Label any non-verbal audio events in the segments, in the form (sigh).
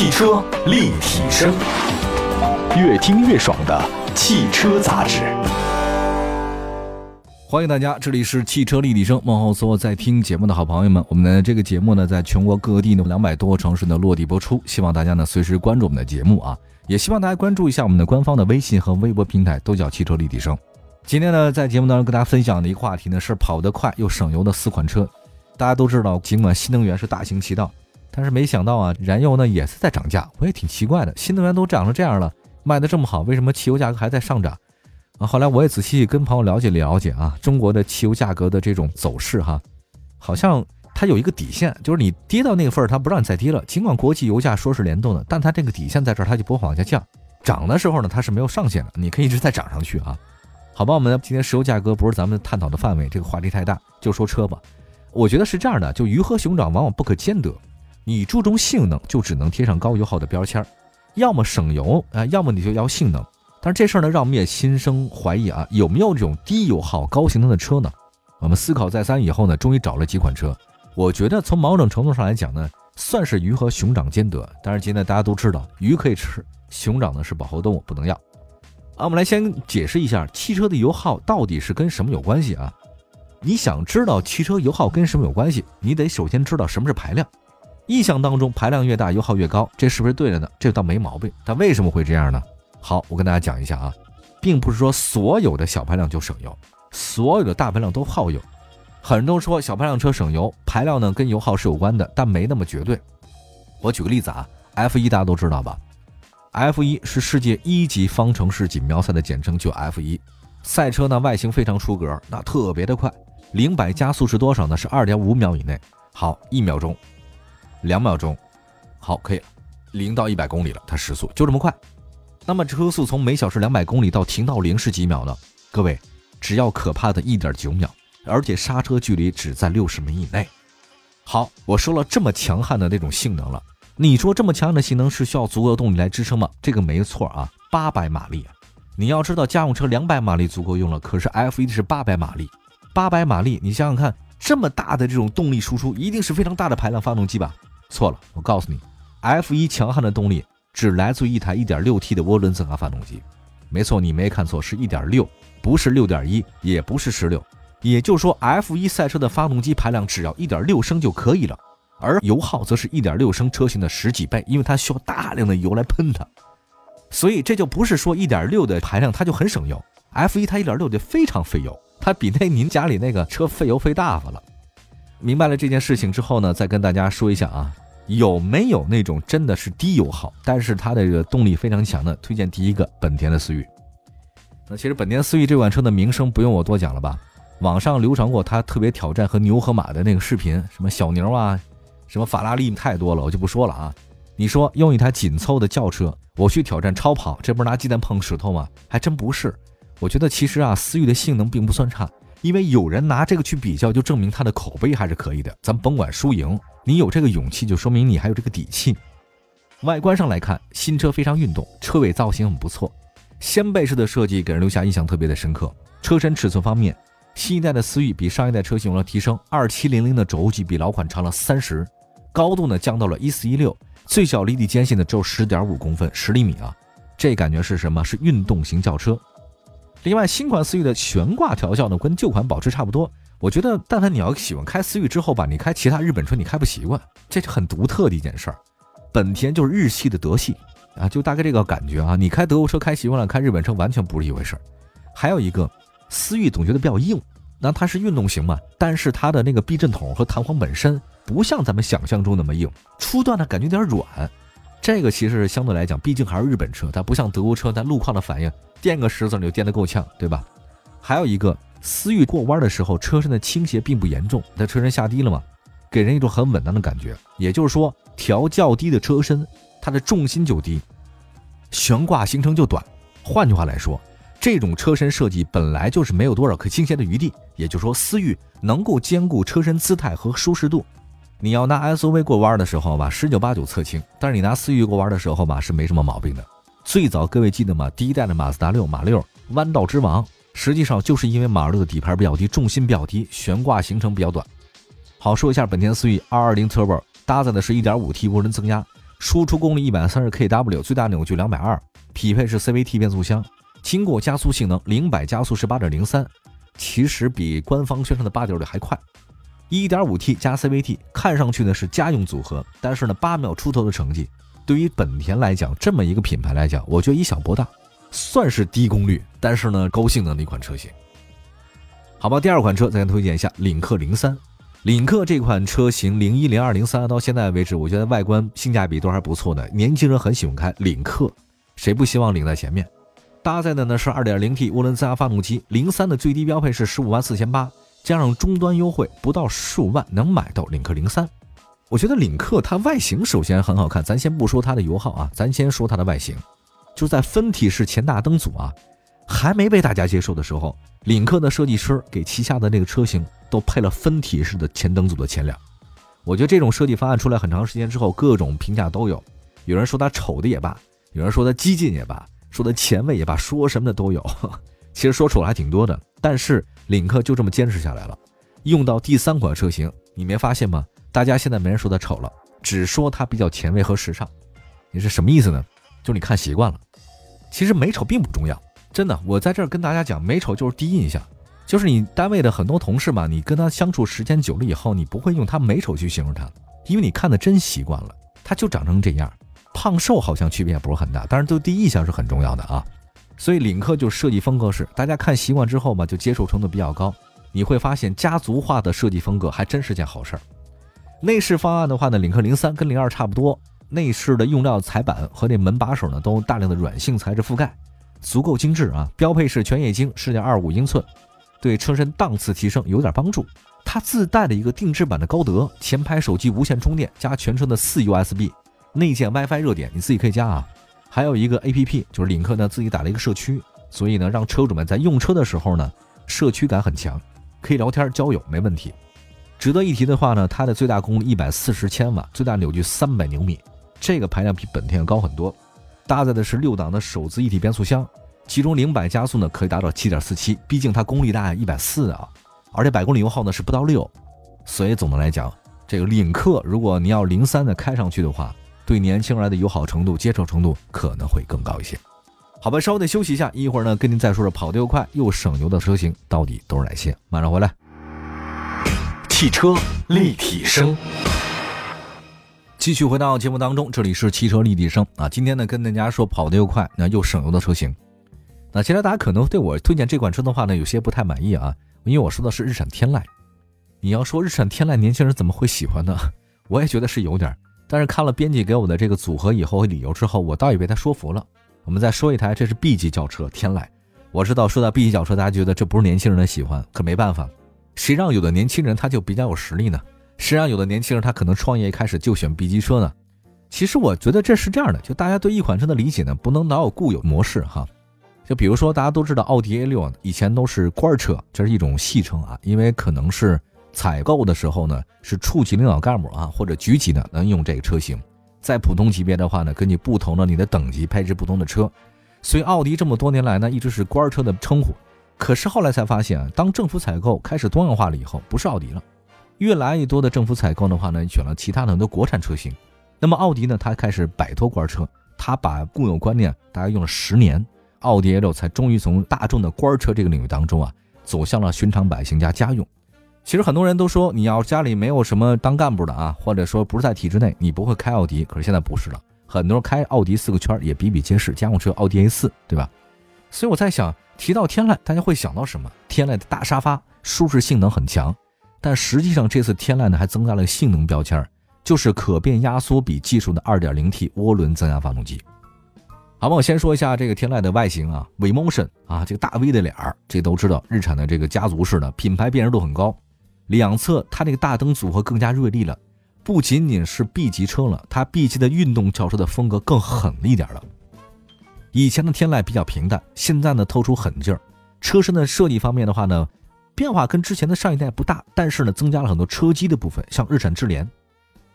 汽车立体声，越听越爽的汽车杂志。欢迎大家，这里是汽车立体声，问候所有在听节目的好朋友们。我们的这个节目呢，在全国各地呢两百多个城市呢落地播出，希望大家呢随时关注我们的节目啊，也希望大家关注一下我们的官方的微信和微博平台，都叫汽车立体声。今天呢，在节目当中跟大家分享的一个话题呢，是跑得快又省油的四款车。大家都知道，尽管新能源是大行其道，但是没想到啊，燃油呢也是在涨价。我也挺奇怪的，新能源都涨成这样了，卖的这么好，为什么汽油价格还在上涨？啊，后来我也仔细跟朋友了解了解啊，中国的汽油价格的这种走势哈，好像它有一个底线，就是你跌到那个份儿，它不让你再跌了。尽管国际油价说是联动的，但它这个底线在这儿，它就不会往下降。涨的时候呢，它是没有上限的，你可以一直在涨上去啊。好吧，我们今天石油价格不是咱们探讨的范围，这个话题太大，就说车吧。我觉得是这样的，就鱼和熊掌往往不可兼得。你注重性能，就只能贴上高油耗的标签儿，要么省油啊，要么你就要性能。但是这事儿呢，让我们也心生怀疑啊，有没有这种低油耗、高性能的车呢？我们思考再三以后呢，终于找了几款车。我觉得从某种程度上来讲呢，算是鱼和熊掌兼得。但是今天大家都知道，鱼可以吃，熊掌呢是保护动物，不能要。啊，我们来先解释一下汽车的油耗到底是跟什么有关系啊？你想知道汽车油耗跟什么有关系？你得首先知道什么是排量。印象当中，排量越大，油耗越高，这是不是对的呢？这倒没毛病。但为什么会这样呢？好，我跟大家讲一下啊，并不是说所有的小排量就省油，所有的大排量都耗油。很多人都说小排量车省油，排量呢跟油耗是有关的，但没那么绝对。我举个例子啊，F1 大家都知道吧？F1 是世界一级方程式锦标赛的简称，就 F1。赛车呢外形非常出格，那特别的快。零百加速是多少呢？是二点五秒以内。好，一秒钟，两秒钟，好，可以，零到一百公里了，它时速就这么快。那么车速从每小时两百公里到停到零是几秒呢？各位，只要可怕的一点九秒，而且刹车距离只在六十米以内。好，我说了这么强悍的那种性能了，你说这么强悍的性能是需要足够的动力来支撑吗？这个没错啊，八百马力。你要知道，家用车两百马力足够用了，可是 F1 是八百马力。八百马力，你想想看，这么大的这种动力输出，一定是非常大的排量发动机吧？错了，我告诉你，F1 强悍的动力只来自于一台 1.6T 的涡轮增压发动机。没错，你没看错，是1.6，不是6.1，也不是16。也就是说，F1 赛车的发动机排量只要1.6升就可以了，而油耗则是1.6升车型的十几倍，因为它需要大量的油来喷它。所以这就不是说1.6的排量它就很省油，F1 它1.6就非常费油。它比那您家里那个车费油费大发了。明白了这件事情之后呢，再跟大家说一下啊，有没有那种真的是低油耗，但是它的这个动力非常强的？推荐第一个本田的思域。那其实本田思域这款车的名声不用我多讲了吧？网上流传过它特别挑战和牛和马的那个视频，什么小牛啊，什么法拉利太多了，我就不说了啊。你说用一台紧凑的轿车，我去挑战超跑，这不是拿鸡蛋碰石头吗？还真不是。我觉得其实啊，思域的性能并不算差，因为有人拿这个去比较，就证明它的口碑还是可以的。咱甭管输赢，你有这个勇气，就说明你还有这个底气。外观上来看，新车非常运动，车尾造型很不错，掀背式的设计给人留下印象特别的深刻。车身尺寸方面，新一代的思域比上一代车型有了提升，二七零零的轴距比老款长了三十，高度呢降到了一四一六，最小离地间隙呢只有十点五公分，十厘米啊，这感觉是什么？是运动型轿车。另外，新款思域的悬挂调校呢，跟旧款保持差不多。我觉得，但凡你要喜欢开思域之后吧，你开其他日本车你开不习惯，这是很独特的一件事儿。本田就是日系的德系啊，就大概这个感觉啊。你开德国车开习惯了，开日本车完全不是一回事儿。还有一个，思域总觉得比较硬，那它是运动型嘛，但是它的那个避震筒和弹簧本身不像咱们想象中那么硬，初段呢感觉有点软。这个其实相对来讲，毕竟还是日本车，它不像德国车，它路况的反应。垫个石子你就垫得够呛，对吧？还有一个思域过弯的时候，车身的倾斜并不严重，它车身下低了嘛，给人一种很稳当的感觉。也就是说，调较低的车身，它的重心就低，悬挂行程就短。换句话来说，这种车身设计本来就是没有多少可倾斜的余地。也就是说，思域能够兼顾车身姿态和舒适度。你要拿 SUV 过弯的时候吧，十九八九侧倾；但是你拿思域过弯的时候吧，是没什么毛病的。最早各位记得吗？第一代的马自达六马六弯道之王，实际上就是因为马六的底盘比较低，重心比较低，悬挂行程比较短。好，说一下本田思域 220Turbo，搭载的是一点五 T 涡轮增压，输出功率一百三十 kW，最大扭矩两百二，匹配是 CVT 变速箱，经过加速性能零百加速是八点零三，其实比官方宣传的八点六还快。一点五 T 加 CVT，看上去呢是家用组合，但是呢八秒出头的成绩，对于本田来讲，这么一个品牌来讲，我觉得以小博大，算是低功率，但是呢高性能的一款车型。好吧，第二款车再推荐一下领克零三。领克这款车型，零一、零二、零三到现在为止，我觉得外观性价比都还不错的。年轻人很喜欢开领克，谁不希望领在前面？搭载的呢是 2.0T 涡轮增压发动机，零三的最低标配是十五万四千八，加上终端优惠，不到数万能买到领克零三。我觉得领克它外形首先很好看，咱先不说它的油耗啊，咱先说它的外形，就在分体式前大灯组啊。还没被大家接受的时候，领克的设计师给旗下的那个车型都配了分体式的前灯组的前脸。我觉得这种设计方案出来很长时间之后，各种评价都有。有人说它丑的也罢，有人说它激进也罢，说它前卫也罢，说什么的都有。(laughs) 其实说丑还挺多的，但是领克就这么坚持下来了。用到第三款车型，你没发现吗？大家现在没人说它丑了，只说它比较前卫和时尚。你是什么意思呢？就你看习惯了。其实美丑并不重要。真的，我在这儿跟大家讲，美丑就是第一印象，就是你单位的很多同事嘛，你跟他相处时间久了以后，你不会用他美丑去形容他，因为你看的真习惯了，他就长成这样，胖瘦好像区别也不是很大，但是对第一印象是很重要的啊。所以领克就设计风格是，大家看习惯之后嘛，就接受程度比较高。你会发现家族化的设计风格还真是件好事儿。内饰方案的话呢，领克零三跟零二差不多，内饰的用料彩板和那门把手呢，都大量的软性材质覆盖。足够精致啊！标配是全液晶，十点二五英寸，对车身档次提升有点帮助。它自带的一个定制版的高德前排手机无线充电加全车的四 USB，内建 WiFi 热点，你自己可以加啊。还有一个 APP，就是领克呢自己打了一个社区，所以呢让车主们在用车的时候呢社区感很强，可以聊天交友没问题。值得一提的话呢，它的最大功率一百四十千瓦，最大扭矩三百牛米，这个排量比本田要高很多。搭载的是六档的手自一体变速箱，其中零百加速呢可以达到七点四七，毕竟它功率大一百四啊，而且百公里油耗呢是不到六，所以总的来讲，这个领克如果你要零三的开上去的话，对年轻人的友好程度、接受程度可能会更高一些。好吧，稍微的休息一下，一会儿呢跟您再说说跑得又快又省油的车型到底都是哪些，马上回来。汽车立体声。继续回到节目当中，这里是汽车立体声啊。今天呢，跟大家说跑得又快，那又省油的车型。那现在大家可能对我推荐这款车的话呢，有些不太满意啊，因为我说的是日产天籁。你要说日产天籁，年轻人怎么会喜欢呢？(laughs) 我也觉得是有点，但是看了编辑给我的这个组合以后和理由之后，我倒也被他说服了。我们再说一台，这是 B 级轿车天籁。我知道说到 B 级轿车，大家觉得这不是年轻人的喜欢，可没办法，谁让有的年轻人他就比较有实力呢？谁让，有的年轻人他可能创业一开始就选 B 级车呢。其实我觉得这是这样的，就大家对一款车的理解呢，不能老有固有模式哈。就比如说，大家都知道奥迪 A 六以前都是官车，这是一种戏称啊，因为可能是采购的时候呢，是处级领导干部啊或者局级的能用这个车型。在普通级别的话呢，根据不同的你的等级配置不同的车，所以奥迪这么多年来呢，一直是官车的称呼。可是后来才发现，当政府采购开始多样化了以后，不是奥迪了。越来越多的政府采购的话呢，选了其他的很多国产车型。那么奥迪呢，它开始摆脱官车，它把固有观念大概用了十年，奥迪 A 六才终于从大众的官车这个领域当中啊，走向了寻常百姓家 (laughs) 家用。其实很多人都说，你要家里没有什么当干部的啊，或者说不是在体制内，你不会开奥迪。可是现在不是了，很多人开奥迪四个圈也比比皆是，家用车奥迪 A4，对吧？所以我在想，提到天籁，大家会想到什么？天籁的大沙发，舒适性能很强。但实际上，这次天籁呢还增加了性能标签，就是可变压缩比技术的 2.0T 涡轮增压发动机。好吧，我先说一下这个天籁的外形啊，V-motion 啊，这个大 V 的脸儿，这都知道，日产的这个家族式的品牌辨识度很高。两侧它这个大灯组合更加锐利了，不仅仅是 B 级车了，它 B 级的运动轿车的风格更狠了一点了。以前的天籁比较平淡，现在呢透出狠劲儿。车身的设计方面的话呢。变化跟之前的上一代不大，但是呢，增加了很多车机的部分，像日产智联、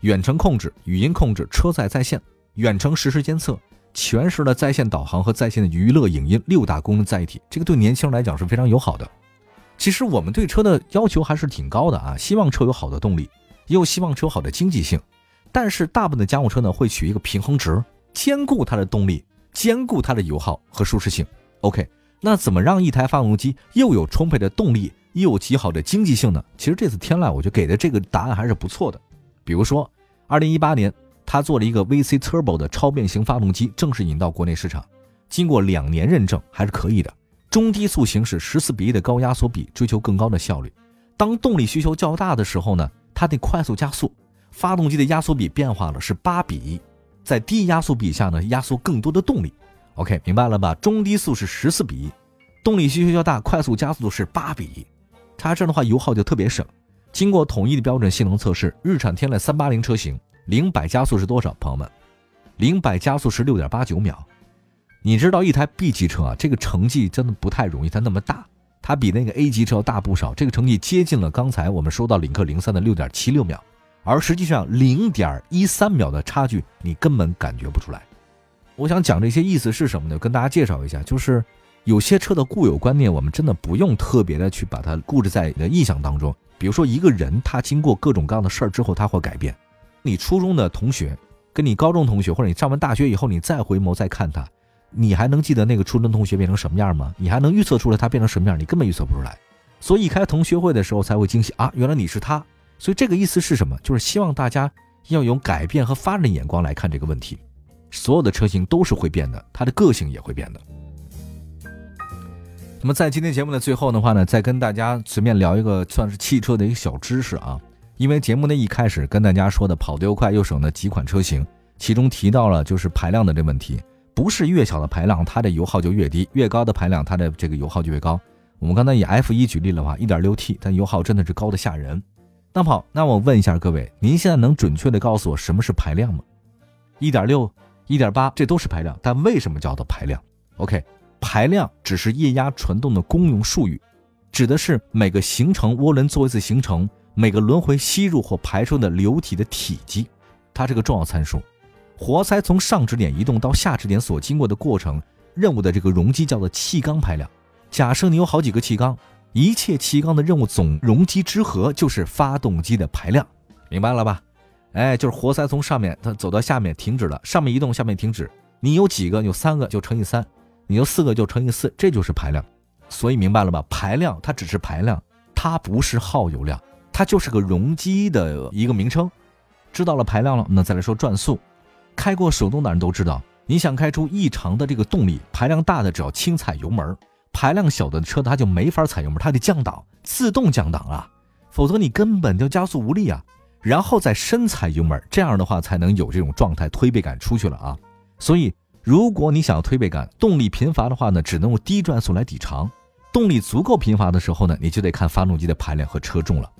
远程控制、语音控制、车载在线、远程实时监测、全时的在线导航和在线的娱乐影音六大功能在一体，这个对年轻人来讲是非常友好的。其实我们对车的要求还是挺高的啊，希望车有好的动力，又希望车有好的经济性，但是大部分的家用车呢会取一个平衡值，兼顾它的动力，兼顾它的油耗和舒适性。OK，那怎么让一台发动机又有充沛的动力，又有极好的经济性呢？其实这次天籁我觉得给的这个答案还是不错的。比如说，二零一八年他做了一个 VC Turbo 的超变形发动机，正式引到国内市场，经过两年认证还是可以的。中低速行驶十四比一的高压缩比，追求更高的效率。当动力需求较大的时候呢，它得快速加速，发动机的压缩比变化了，是八比一，在低压缩比下呢，压缩更多的动力。OK，明白了吧？中低速是十四比一，动力需求较大，快速加速度是八比一，它这样的话油耗就特别省。经过统一的标准性能测试，日产天籁三八零车型零百加速是多少？朋友们，零百加速是六点八九秒。你知道一台 B 级车啊，这个成绩真的不太容易，它那么大，它比那个 A 级车要大不少。这个成绩接近了刚才我们说到领克零三的六点七六秒，而实际上零点一三秒的差距你根本感觉不出来。我想讲这些意思是什么呢？跟大家介绍一下，就是有些车的固有观念，我们真的不用特别的去把它固执在你的印象当中。比如说一个人，他经过各种各样的事儿之后，他会改变。你初中的同学，跟你高中同学，或者你上完大学以后，你再回眸再看他。你还能记得那个初中同学变成什么样吗？你还能预测出来他变成什么样？你根本预测不出来，所以一开同学会的时候才会惊喜啊！原来你是他。所以这个意思是什么？就是希望大家要用改变和发展的眼光来看这个问题。所有的车型都是会变的，它的个性也会变的。那么在今天节目的最后的话呢，再跟大家随便聊一个算是汽车的一个小知识啊。因为节目的一开始跟大家说的跑得又快又省的几款车型，其中提到了就是排量的这问题。不是越小的排量，它的油耗就越低；越高的排量，它的这个油耗就越高。我们刚才以 F 一举例的话，1.6T，但油耗真的是高的吓人。那么好，那我问一下各位，您现在能准确的告诉我什么是排量吗？1.6、1.8，这都是排量，但为什么叫做排量？OK，排量只是液压传动的公用术语，指的是每个行程涡轮做一次行程，每个轮回吸入或排出的流体的体积，它是个重要参数。活塞从上止点移动到下止点所经过的过程，任务的这个容积叫做气缸排量。假设你有好几个气缸，一切气缸的任务总容积之和就是发动机的排量，明白了吧？哎，就是活塞从上面它走到下面停止了，上面移动，下面停止。你有几个？有三个就乘以三，你有四个就乘以四，这就是排量。所以明白了吧？排量它只是排量，它不是耗油量，它就是个容积的一个名称。知道了排量了，那再来说转速。开过手动挡的人都知道，你想开出异常的这个动力，排量大的只要轻踩油门，排量小的车它就没法踩油门，它得降档，自动降档啊，否则你根本就加速无力啊，然后再深踩油门，这样的话才能有这种状态，推背感出去了啊。所以，如果你想要推背感，动力贫乏的话呢，只能用低转速来抵偿；动力足够贫乏的时候呢，你就得看发动机的排量和车重了。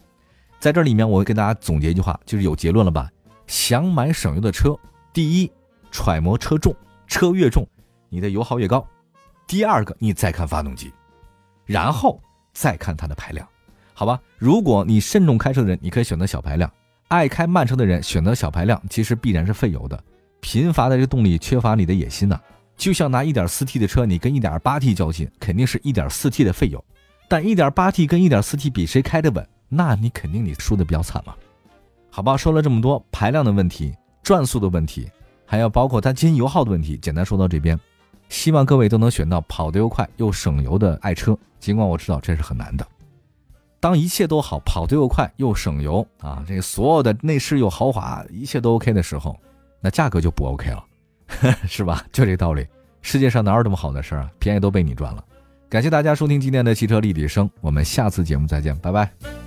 在这里面，我会跟大家总结一句话，就是有结论了吧？想买省油的车。第一，揣摩车重，车越重，你的油耗越高。第二个，你再看发动机，然后再看它的排量，好吧？如果你慎重开车的人，你可以选择小排量；爱开慢车的人选择小排量，其实必然是费油的。贫乏的这个动力缺乏你的野心呐，就像拿 1.4T 的车，你跟 1.8T 较劲，肯定是 1.4T 的费油。但 1.8T 跟 1.4T 比，谁开的稳？那你肯定你输的比较惨嘛。好吧，说了这么多排量的问题。转速的问题，还要包括它进油耗的问题。简单说到这边，希望各位都能选到跑得又快又省油的爱车。尽管我知道这是很难的。当一切都好，跑得又快又省油啊，这个所有的内饰又豪华，一切都 OK 的时候，那价格就不 OK 了，(laughs) 是吧？就这道理。世界上哪有这么好的事儿啊？便宜都被你赚了。感谢大家收听今天的汽车立体声，我们下次节目再见，拜拜。